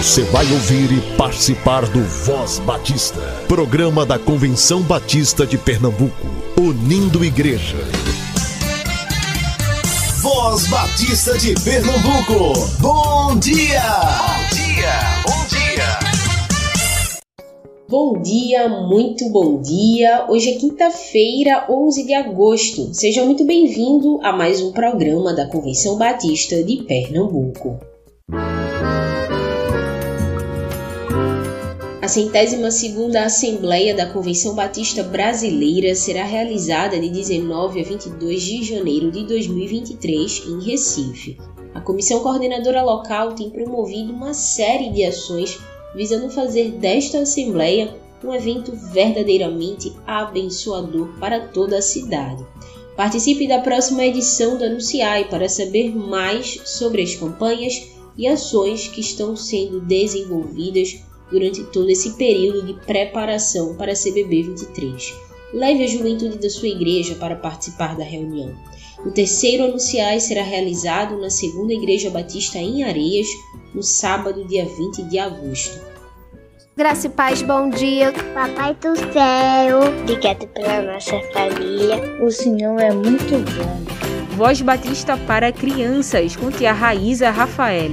Você vai ouvir e participar do Voz Batista, programa da Convenção Batista de Pernambuco, unindo igreja. Voz Batista de Pernambuco, bom dia! Bom dia, bom dia! Bom dia, muito bom dia! Hoje é quinta-feira, 11 de agosto. Seja muito bem-vindo a mais um programa da Convenção Batista de Pernambuco. Centésima segunda Assembleia da Convenção Batista Brasileira será realizada de 19 a 22 de janeiro de 2023 em Recife. A Comissão Coordenadora Local tem promovido uma série de ações visando fazer desta Assembleia um evento verdadeiramente abençoador para toda a cidade. Participe da próxima edição do Anunciai para saber mais sobre as campanhas e ações que estão sendo desenvolvidas durante todo esse período de preparação para a CBB 23. Leve a juventude da sua igreja para participar da reunião. O terceiro Anunciais será realizado na segunda Igreja Batista em Areias, no sábado, dia 20 de agosto. Graça e paz, bom dia. Papai do céu, obrigado pela nossa família. O Senhor é muito bom. Voz Batista para crianças, com tia Raíza Rafael.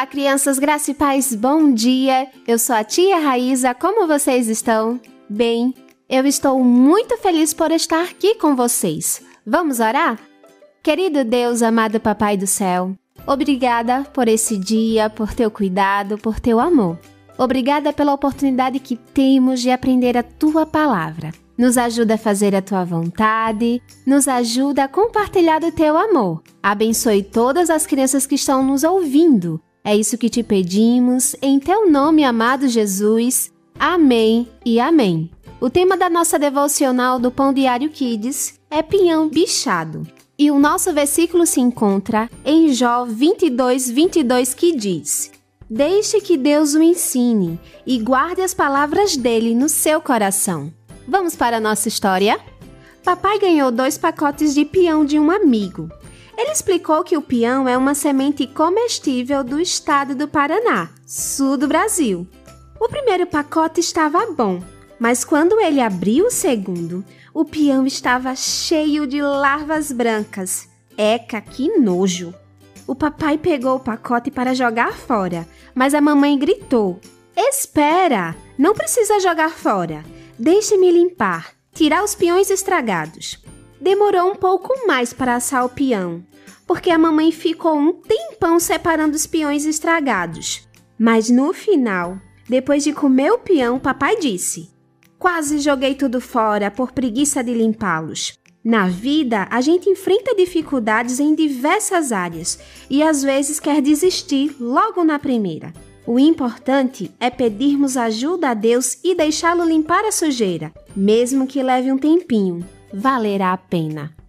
Olá, crianças, graça e paz, bom dia. Eu sou a tia Raíza, como vocês estão? Bem, eu estou muito feliz por estar aqui com vocês. Vamos orar? Querido Deus, amado Papai do céu, obrigada por esse dia, por teu cuidado, por teu amor. Obrigada pela oportunidade que temos de aprender a tua palavra. Nos ajuda a fazer a tua vontade, nos ajuda a compartilhar do teu amor. Abençoe todas as crianças que estão nos ouvindo. É isso que te pedimos, em teu nome, amado Jesus. Amém e amém. O tema da nossa devocional do Pão Diário Kids é Pinhão Bichado. E o nosso versículo se encontra em Jó 22, 22, que diz: Deixe que Deus o ensine e guarde as palavras dele no seu coração. Vamos para a nossa história? Papai ganhou dois pacotes de peão de um amigo. Ele explicou que o peão é uma semente comestível do estado do Paraná, sul do Brasil. O primeiro pacote estava bom, mas quando ele abriu o segundo, o peão estava cheio de larvas brancas. Eca, que nojo! O papai pegou o pacote para jogar fora, mas a mamãe gritou: Espera! Não precisa jogar fora. Deixe-me limpar, tirar os peões estragados. Demorou um pouco mais para assar o peão, porque a mamãe ficou um tempão separando os peões estragados. Mas no final, depois de comer o peão, papai disse: Quase joguei tudo fora por preguiça de limpá-los. Na vida, a gente enfrenta dificuldades em diversas áreas e às vezes quer desistir logo na primeira. O importante é pedirmos ajuda a Deus e deixá-lo limpar a sujeira, mesmo que leve um tempinho. Valerá a pena.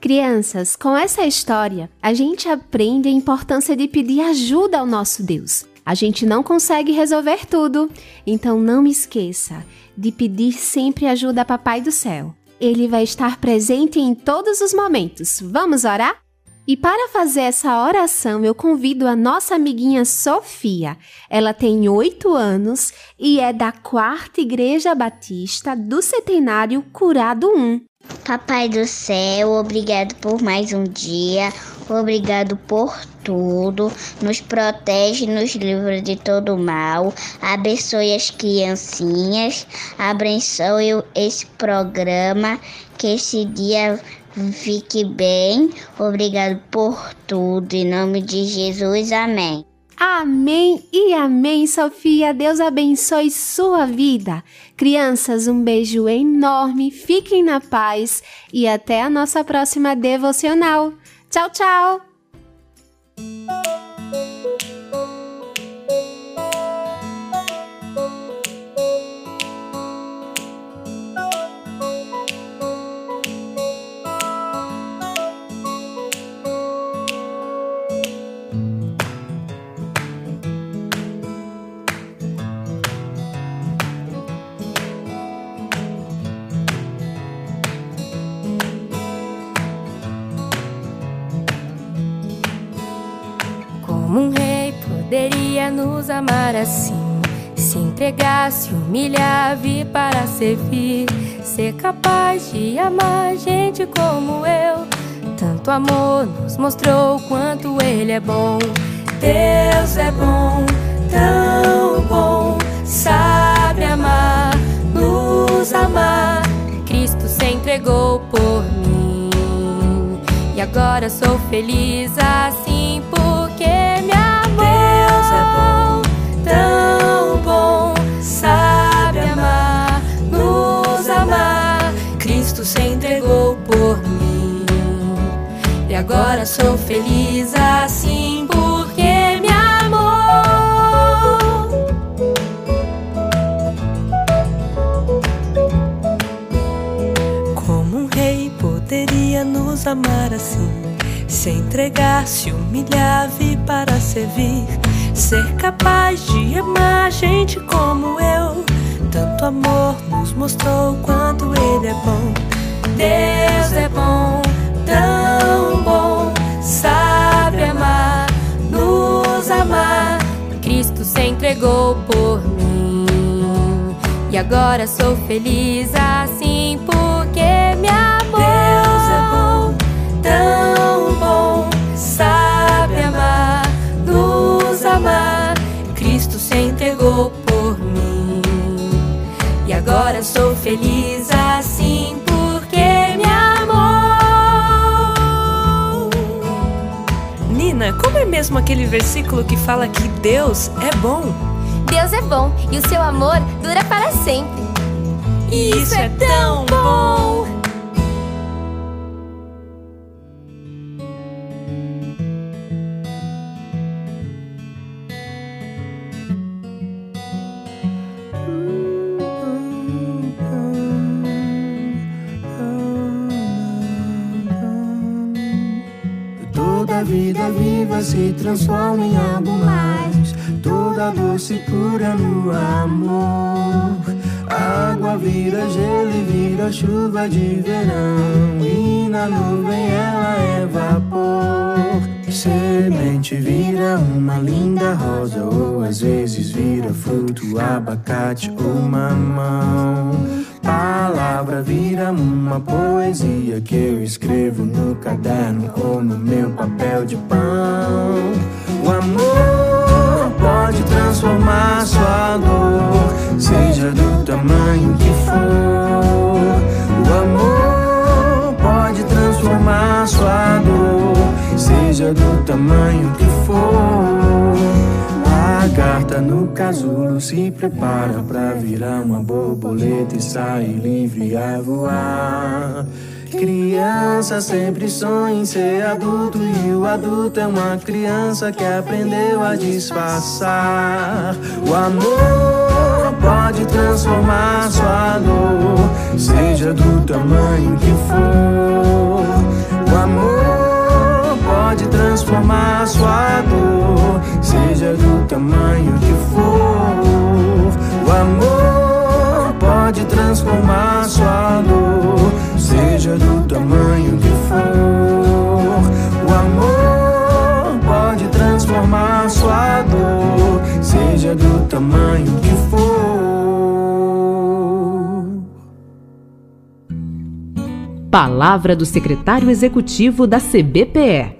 Crianças, com essa história, a gente aprende a importância de pedir ajuda ao nosso Deus. A gente não consegue resolver tudo, então não esqueça de pedir sempre ajuda a Papai do Céu. Ele vai estar presente em todos os momentos. Vamos orar? E para fazer essa oração, eu convido a nossa amiguinha Sofia. Ela tem oito anos e é da Quarta Igreja Batista do Centenário Curado 1. Papai do céu, obrigado por mais um dia, obrigado por tudo, nos protege, nos livra de todo mal, abençoe as criancinhas, abençoe esse programa, que esse dia Fique bem. Obrigado por tudo. Em nome de Jesus. Amém. Amém e amém, Sofia. Deus abençoe sua vida. Crianças, um beijo enorme. Fiquem na paz e até a nossa próxima devocional. Tchau, tchau. Nos amar assim? Se entregar, se humilhar, vir para servir. Ser capaz de amar gente como eu. Tanto amor nos mostrou quanto ele é bom. Deus é bom, tão bom, sabe amar, nos amar. Cristo se entregou por mim. E agora sou feliz assim porque me amou. Tão bom, sabe amar, nos amar. Cristo se entregou por mim. E agora sou feliz assim porque me amou. Como um rei poderia nos amar assim? Se entregar, se humilhar, vir para servir. Ser capaz de amar gente como eu. Tanto amor nos mostrou quanto ele é bom. Deus é bom, tão bom, sabe amar, nos amar. Cristo se entregou por mim. E agora sou feliz assim porque me amou. Por mim. E agora sou feliz assim porque me amou. Nina, como é mesmo aquele versículo que fala que Deus é bom? Deus é bom e o seu amor dura para sempre. E isso é tão bom! Se transforma em algo mais. Toda doçura no amor. Água vira gelo e vira chuva de verão. E na nuvem ela é vapor. Semente vira uma linda rosa, ou às vezes vira fruto, abacate ou mamão. Palavra vira uma poesia que eu escrevo no caderno ou no meu papel de pão. O amor pode transformar sua dor, seja do tamanho que for. O amor pode transformar sua dor, seja do tamanho que for. No casulo se prepara pra virar uma borboleta e sair livre a voar. Criança sempre sonha em ser adulto e o adulto é uma criança que aprendeu a disfarçar. O amor pode transformar sua dor, seja do tamanho que for. O amor pode transformar sua dor, seja do tamanho que for. O amor pode transformar sua dor, seja do tamanho que for. O amor pode transformar sua dor, seja do tamanho que for. Palavra do secretário executivo da CBPE.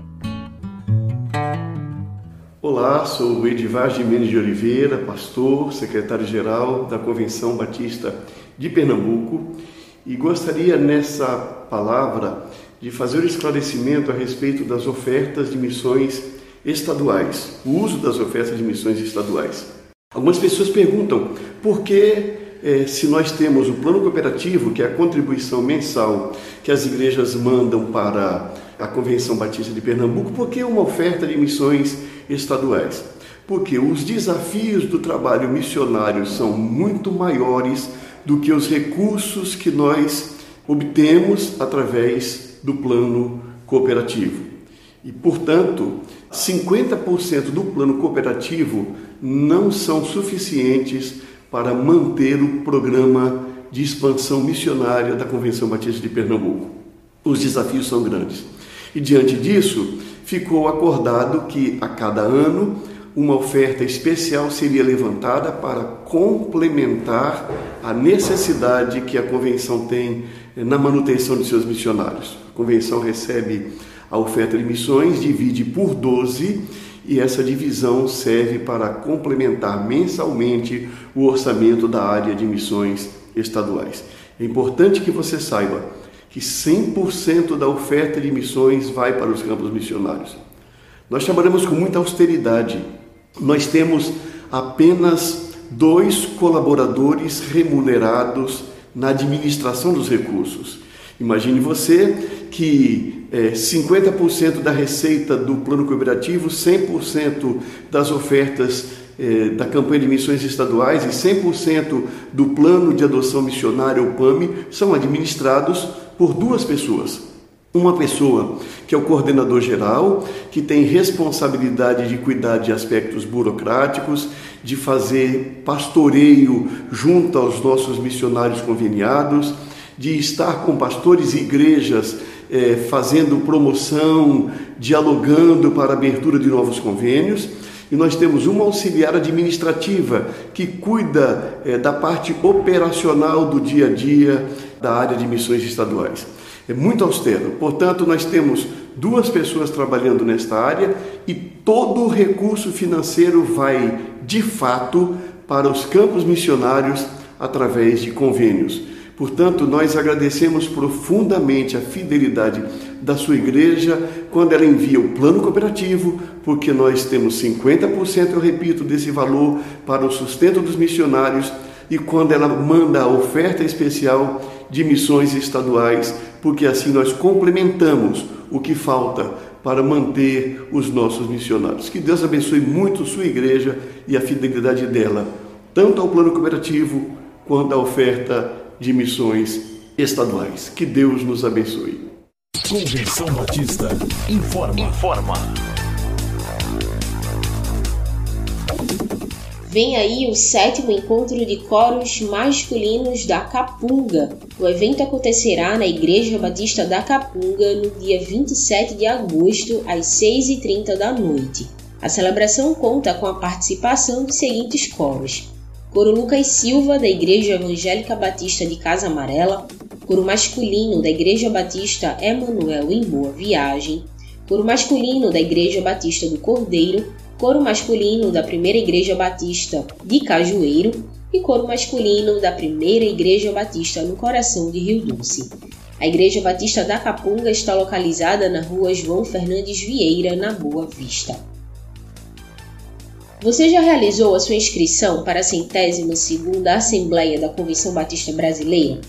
Olá, sou o Edivar Jimenez de Oliveira, pastor, secretário-geral da Convenção Batista de Pernambuco, e gostaria nessa palavra de fazer um esclarecimento a respeito das ofertas de missões estaduais, o uso das ofertas de missões estaduais. Algumas pessoas perguntam por que, eh, se nós temos o plano cooperativo, que é a contribuição mensal que as igrejas mandam para a Convenção Batista de Pernambuco, por que uma oferta de missões estaduais? Porque os desafios do trabalho missionário são muito maiores do que os recursos que nós obtemos através do plano cooperativo. E, portanto, 50% do plano cooperativo não são suficientes para manter o programa de expansão missionária da Convenção Batista de Pernambuco. Os desafios são grandes. E diante disso, ficou acordado que a cada ano uma oferta especial seria levantada para complementar a necessidade que a convenção tem na manutenção de seus missionários. A convenção recebe a oferta de missões, divide por 12 e essa divisão serve para complementar mensalmente o orçamento da área de missões estaduais. É importante que você saiba que 100% da oferta de missões vai para os campos missionários. Nós trabalhamos com muita austeridade. Nós temos apenas dois colaboradores remunerados na administração dos recursos. Imagine você que é, 50% da receita do plano cooperativo, 100% das ofertas é, da campanha de missões estaduais e 100% do plano de adoção missionária, o PAMI, são administrados por duas pessoas. Uma pessoa que é o coordenador geral, que tem responsabilidade de cuidar de aspectos burocráticos, de fazer pastoreio junto aos nossos missionários conveniados, de estar com pastores e igrejas eh, fazendo promoção, dialogando para a abertura de novos convênios. E nós temos uma auxiliar administrativa que cuida eh, da parte operacional do dia a dia da área de missões estaduais é muito austero. Portanto, nós temos duas pessoas trabalhando nesta área e todo o recurso financeiro vai, de fato, para os campos missionários através de convênios. Portanto, nós agradecemos profundamente a fidelidade da sua igreja quando ela envia o plano cooperativo, porque nós temos 50%, eu repito, desse valor para o sustento dos missionários, e quando ela manda a oferta especial de missões estaduais porque assim nós complementamos o que falta para manter os nossos missionários. Que Deus abençoe muito sua igreja e a fidelidade dela, tanto ao plano cooperativo quanto à oferta de missões estaduais. Que Deus nos abençoe. Convenção Batista informa. Informa. Vem aí o sétimo encontro de coros masculinos da Capunga. O evento acontecerá na Igreja Batista da Capunga no dia 27 de agosto, às 6h30 da noite. A celebração conta com a participação dos seguintes coros: Coro Lucas Silva, da Igreja Evangélica Batista de Casa Amarela, coro masculino da Igreja Batista Emanuel em Boa Viagem, coro masculino da Igreja Batista do Cordeiro, coro masculino da Primeira Igreja Batista de Cajueiro e coro masculino da Primeira Igreja Batista no coração de Rio Doce. A Igreja Batista da Capunga está localizada na rua João Fernandes Vieira, na Boa Vista. Você já realizou a sua inscrição para a centésima segunda Assembleia da Convenção Batista Brasileira?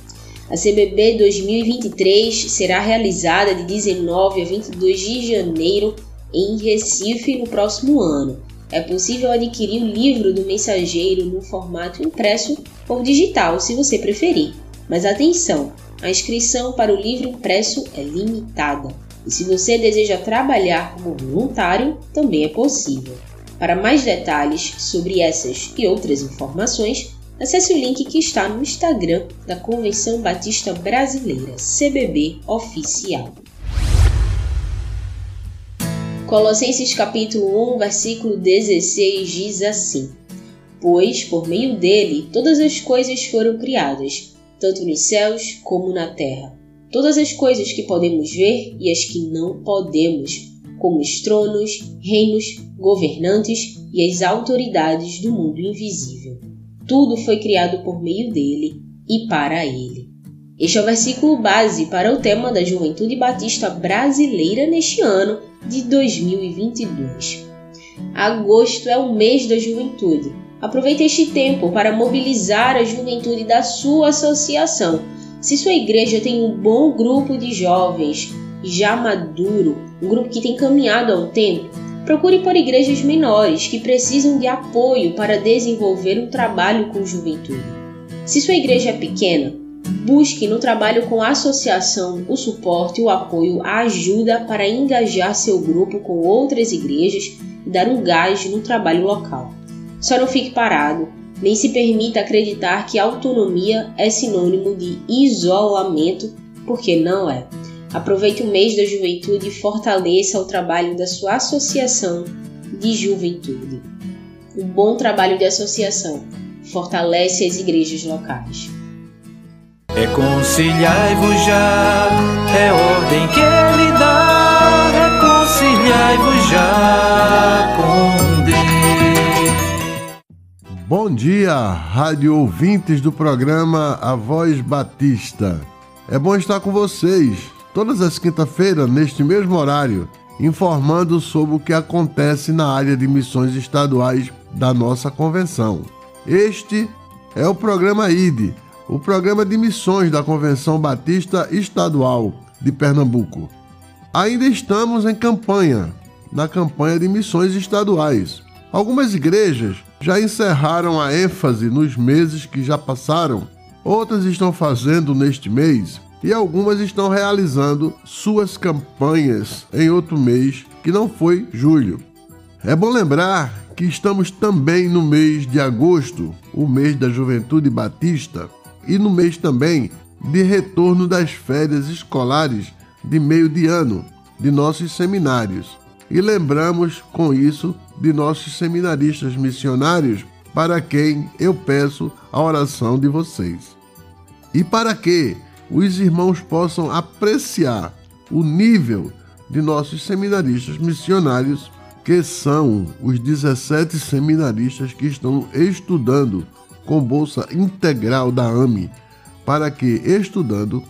A CBB 2023 será realizada de 19 a 22 de janeiro em Recife no próximo ano. É possível adquirir o livro do mensageiro no formato impresso ou digital, se você preferir. Mas atenção, a inscrição para o livro impresso é limitada. E se você deseja trabalhar como voluntário, também é possível. Para mais detalhes sobre essas e outras informações, acesse o link que está no Instagram da Convenção Batista Brasileira, CBB Oficial. Colossenses capítulo 1, versículo 16 diz assim: Pois por meio dele todas as coisas foram criadas, tanto nos céus como na terra. Todas as coisas que podemos ver e as que não podemos, como os tronos, reinos, governantes e as autoridades do mundo invisível. Tudo foi criado por meio dele e para ele. Este é o versículo base para o tema da Juventude Batista Brasileira neste ano de 2022. Agosto é o mês da juventude. Aproveite este tempo para mobilizar a juventude da sua associação. Se sua igreja tem um bom grupo de jovens já maduro, um grupo que tem caminhado há um tempo, procure por igrejas menores que precisam de apoio para desenvolver um trabalho com juventude. Se sua igreja é pequena, Busque no trabalho com a associação o suporte, o apoio, a ajuda para engajar seu grupo com outras igrejas e dar um gás no trabalho local. Só não fique parado, nem se permita acreditar que autonomia é sinônimo de isolamento, porque não é. Aproveite o mês da juventude e fortaleça o trabalho da sua associação de juventude. O bom trabalho de associação fortalece as igrejas locais. Reconciliai-vos já, é ordem que ele dá. Reconciliai-vos já com Deus. Bom dia, rádio ouvintes do programa A Voz Batista. É bom estar com vocês todas as quinta-feiras, neste mesmo horário, informando sobre o que acontece na área de missões estaduais da nossa convenção. Este é o programa ID, o programa de missões da Convenção Batista Estadual de Pernambuco. Ainda estamos em campanha, na campanha de missões estaduais. Algumas igrejas já encerraram a ênfase nos meses que já passaram, outras estão fazendo neste mês e algumas estão realizando suas campanhas em outro mês que não foi julho. É bom lembrar que estamos também no mês de agosto, o mês da Juventude Batista, e no mês também de retorno das férias escolares de meio de ano de nossos seminários. E lembramos com isso de nossos seminaristas missionários, para quem eu peço a oração de vocês. E para que os irmãos possam apreciar o nível de nossos seminaristas missionários, que são os 17 seminaristas que estão estudando com bolsa integral da AME, para que, estudando,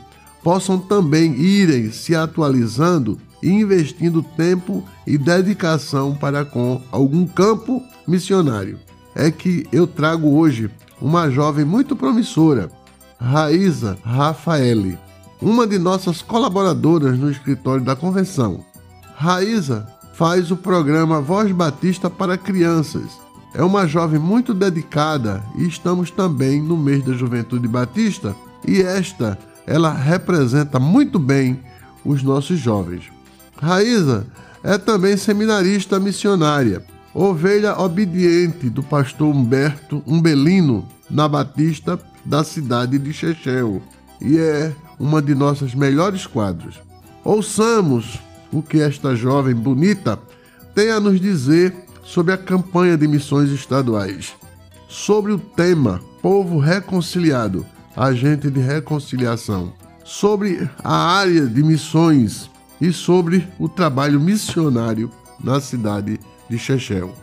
possam também irem se atualizando e investindo tempo e dedicação para com algum campo missionário. É que eu trago hoje uma jovem muito promissora Raíza Rafaeli, uma de nossas colaboradoras no escritório da convenção. Raíza faz o programa Voz Batista para Crianças. É uma jovem muito dedicada e estamos também no mês da Juventude Batista e esta ela representa muito bem os nossos jovens. Raíza é também seminarista missionária, ovelha obediente do pastor Humberto Umbelino na Batista da cidade de Chechel e é uma de nossas melhores quadros. Ouçamos o que esta jovem bonita tem a nos dizer sobre a campanha de missões estaduais, sobre o tema Povo Reconciliado, agente de reconciliação, sobre a área de missões e sobre o trabalho missionário na cidade de Chechel.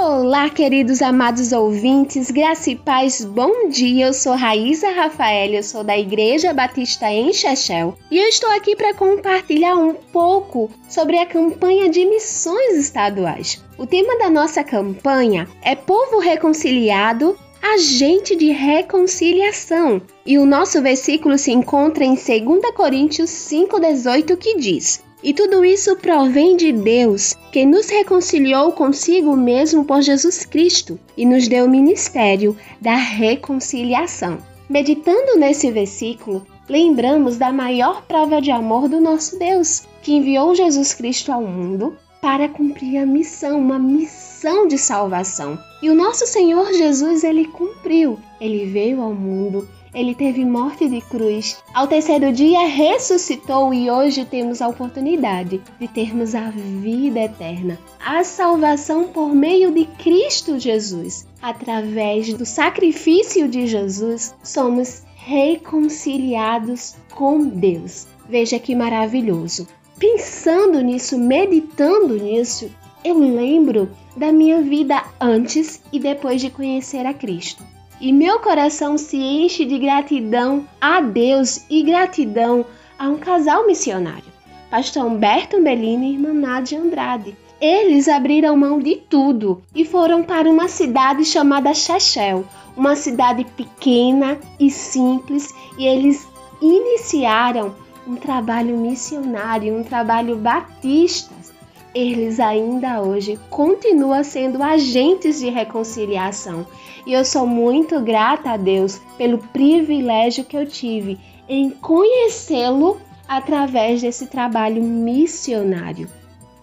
Olá, queridos amados ouvintes, graça e paz, bom dia. Eu sou Raíza Rafael, eu sou da Igreja Batista em Chechel e eu estou aqui para compartilhar um pouco sobre a campanha de missões estaduais. O tema da nossa campanha é Povo Reconciliado, Agente de Reconciliação. E o nosso versículo se encontra em 2 Coríntios 5,18 que diz: e tudo isso provém de Deus, que nos reconciliou consigo mesmo por Jesus Cristo e nos deu o ministério da reconciliação. Meditando nesse versículo, lembramos da maior prova de amor do nosso Deus, que enviou Jesus Cristo ao mundo para cumprir a missão, uma missão de salvação. E o nosso Senhor Jesus, ele cumpriu. Ele veio ao mundo ele teve morte de cruz. Ao terceiro dia ressuscitou e hoje temos a oportunidade de termos a vida eterna, a salvação por meio de Cristo Jesus. Através do sacrifício de Jesus, somos reconciliados com Deus. Veja que maravilhoso. Pensando nisso, meditando nisso, eu lembro da minha vida antes e depois de conhecer a Cristo e meu coração se enche de gratidão a Deus e gratidão a um casal missionário, Pastor Humberto Bellini e irmã Nádia Andrade. Eles abriram mão de tudo e foram para uma cidade chamada Chechel, uma cidade pequena e simples, e eles iniciaram um trabalho missionário, um trabalho batista. Eles ainda hoje continuam sendo agentes de reconciliação e eu sou muito grata a Deus pelo privilégio que eu tive em conhecê-lo através desse trabalho missionário.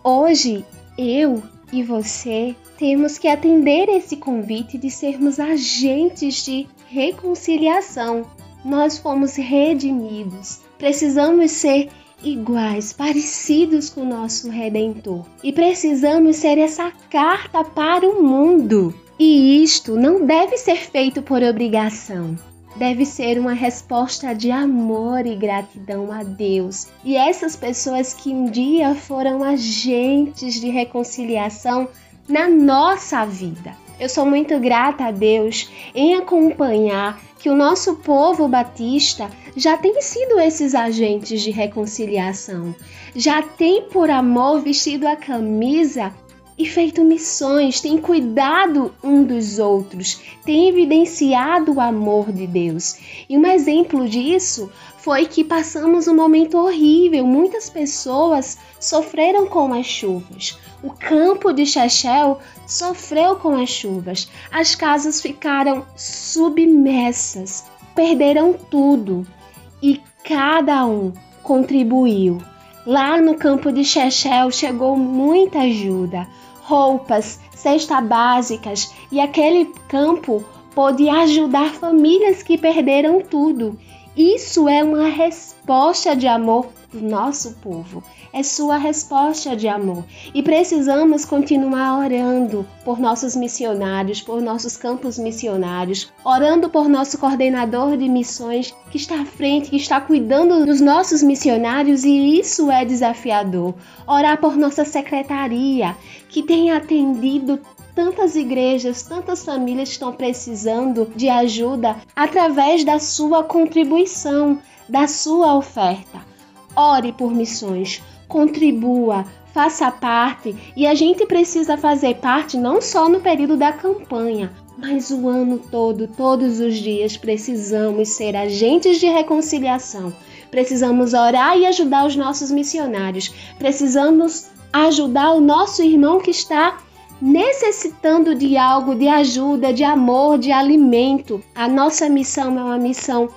Hoje, eu e você temos que atender esse convite de sermos agentes de reconciliação. Nós fomos redimidos, Precisamos ser iguais, parecidos com o nosso Redentor. E precisamos ser essa carta para o mundo. E isto não deve ser feito por obrigação. Deve ser uma resposta de amor e gratidão a Deus. E essas pessoas que um dia foram agentes de reconciliação na nossa vida. Eu sou muito grata a Deus em acompanhar que o nosso povo batista já tem sido esses agentes de reconciliação, já tem por amor vestido a camisa e feito missões, tem cuidado um dos outros, tem evidenciado o amor de Deus. E um exemplo disso foi que passamos um momento horrível, muitas pessoas sofreram com as chuvas. O campo de Chechel sofreu com as chuvas. As casas ficaram submersas, perderam tudo e cada um contribuiu. Lá no campo de Chechel chegou muita ajuda, roupas, cestas básicas e aquele campo pôde ajudar famílias que perderam tudo. Isso é uma resposta de amor do nosso povo é sua resposta de amor. E precisamos continuar orando por nossos missionários, por nossos campos missionários, orando por nosso coordenador de missões que está à frente, que está cuidando dos nossos missionários e isso é desafiador. Orar por nossa secretaria, que tem atendido tantas igrejas, tantas famílias estão precisando de ajuda através da sua contribuição, da sua oferta. Ore por missões contribua, faça parte e a gente precisa fazer parte não só no período da campanha, mas o ano todo, todos os dias, precisamos ser agentes de reconciliação. Precisamos orar e ajudar os nossos missionários. Precisamos ajudar o nosso irmão que está necessitando de algo, de ajuda, de amor, de alimento. A nossa missão é uma missão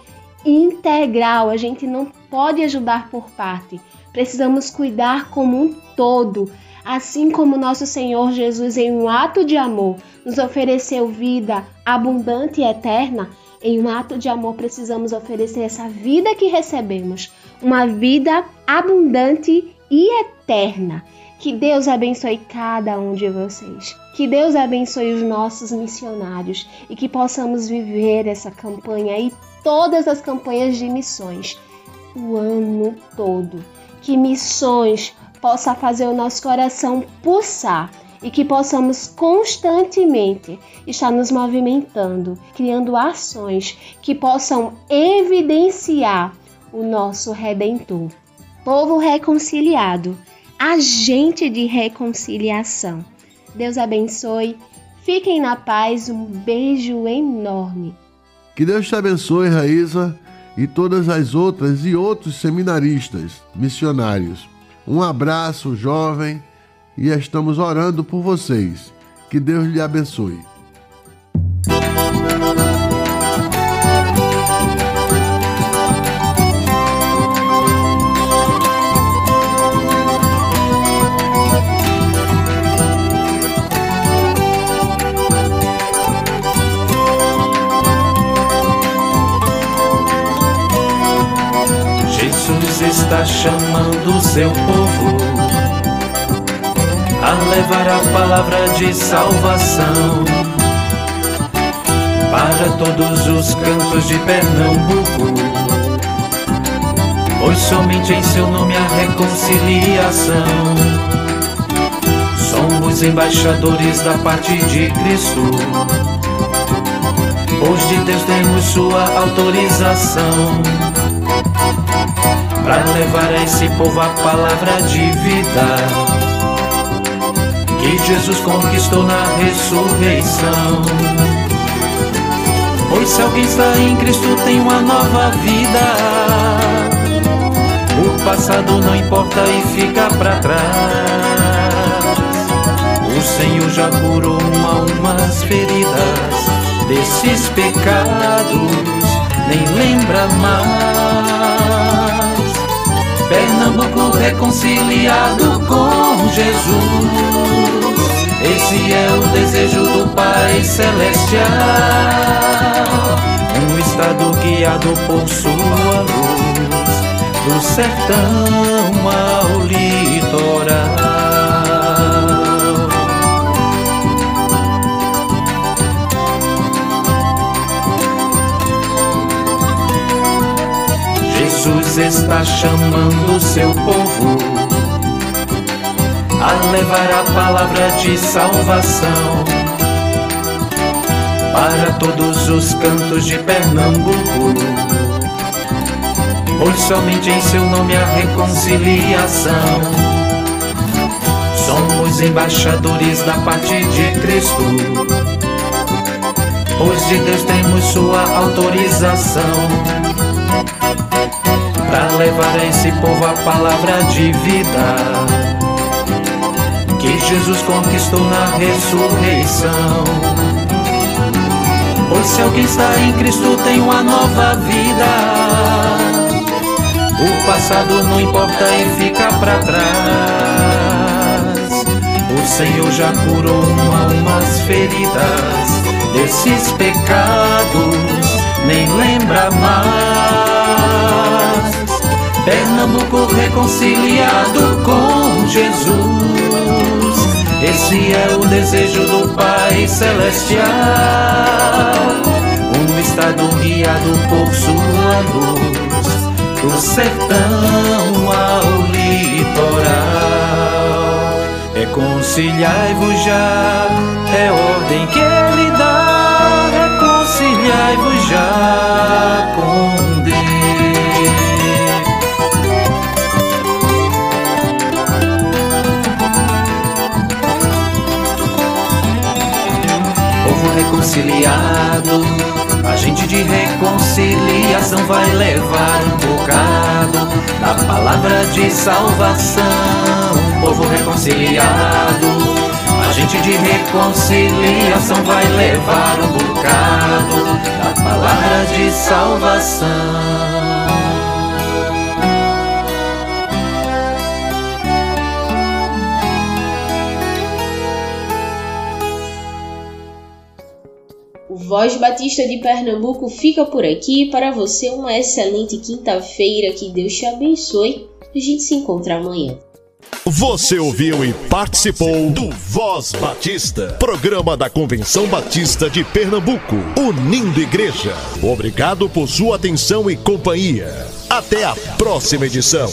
integral. A gente não pode ajudar por parte. Precisamos cuidar como um todo, assim como nosso Senhor Jesus, em um ato de amor, nos ofereceu vida abundante e eterna. Em um ato de amor, precisamos oferecer essa vida que recebemos, uma vida abundante e eterna. Que Deus abençoe cada um de vocês. Que Deus abençoe os nossos missionários e que possamos viver essa campanha e todas as campanhas de missões o ano todo que missões possa fazer o nosso coração pulsar e que possamos constantemente estar nos movimentando, criando ações que possam evidenciar o nosso redentor. Povo reconciliado, agente de reconciliação. Deus abençoe. Fiquem na paz. Um beijo enorme. Que Deus te abençoe, Raíza e todas as outras e outros seminaristas, missionários. Um abraço, jovem, e estamos orando por vocês. Que Deus lhe abençoe. Chamando seu povo a levar a palavra de salvação para todos os cantos de Pernambuco. Pois somente em seu nome a reconciliação. Somos embaixadores da parte de Cristo. Pois de Deus temos sua autorização para levar a esse povo a palavra de vida que Jesus conquistou na ressurreição. Pois se alguém está em Cristo tem uma nova vida. O passado não importa e fica para trás. O Senhor já curou umas feridas desses pecados, nem lembra mais. Pernambuco reconciliado com Jesus. Esse é o desejo do Pai Celestial. Um estado guiado por sua luz. do sertão ao litoral. Jesus está chamando seu povo a levar a palavra de salvação para todos os cantos de Pernambuco. Pois somente em seu nome há reconciliação. Somos embaixadores da parte de Cristo. Pois de Deus temos sua autorização para levar a esse povo a palavra de vida que Jesus conquistou na ressurreição. Pois se alguém está em Cristo tem uma nova vida. O passado não importa e fica para trás. O Senhor já curou almas feridas desses pecados, nem lembra mais. Pernambuco reconciliado com Jesus. Esse é o desejo do Pai Celestial. Um estado guiado por sua luz, do sertão ao litoral. Reconciliai-vos já, é ordem que ele dá. Reconciliai-vos já com Deus. Reconciliado. A gente de reconciliação vai levar um bocado da palavra de salvação. Povo reconciliado. A gente de reconciliação vai levar um bocado da palavra de salvação. Voz Batista de Pernambuco fica por aqui. Para você, uma excelente quinta-feira. Que Deus te abençoe. A gente se encontra amanhã. Você ouviu e participou do Voz Batista, programa da Convenção Batista de Pernambuco, unindo igreja. Obrigado por sua atenção e companhia. Até a próxima edição.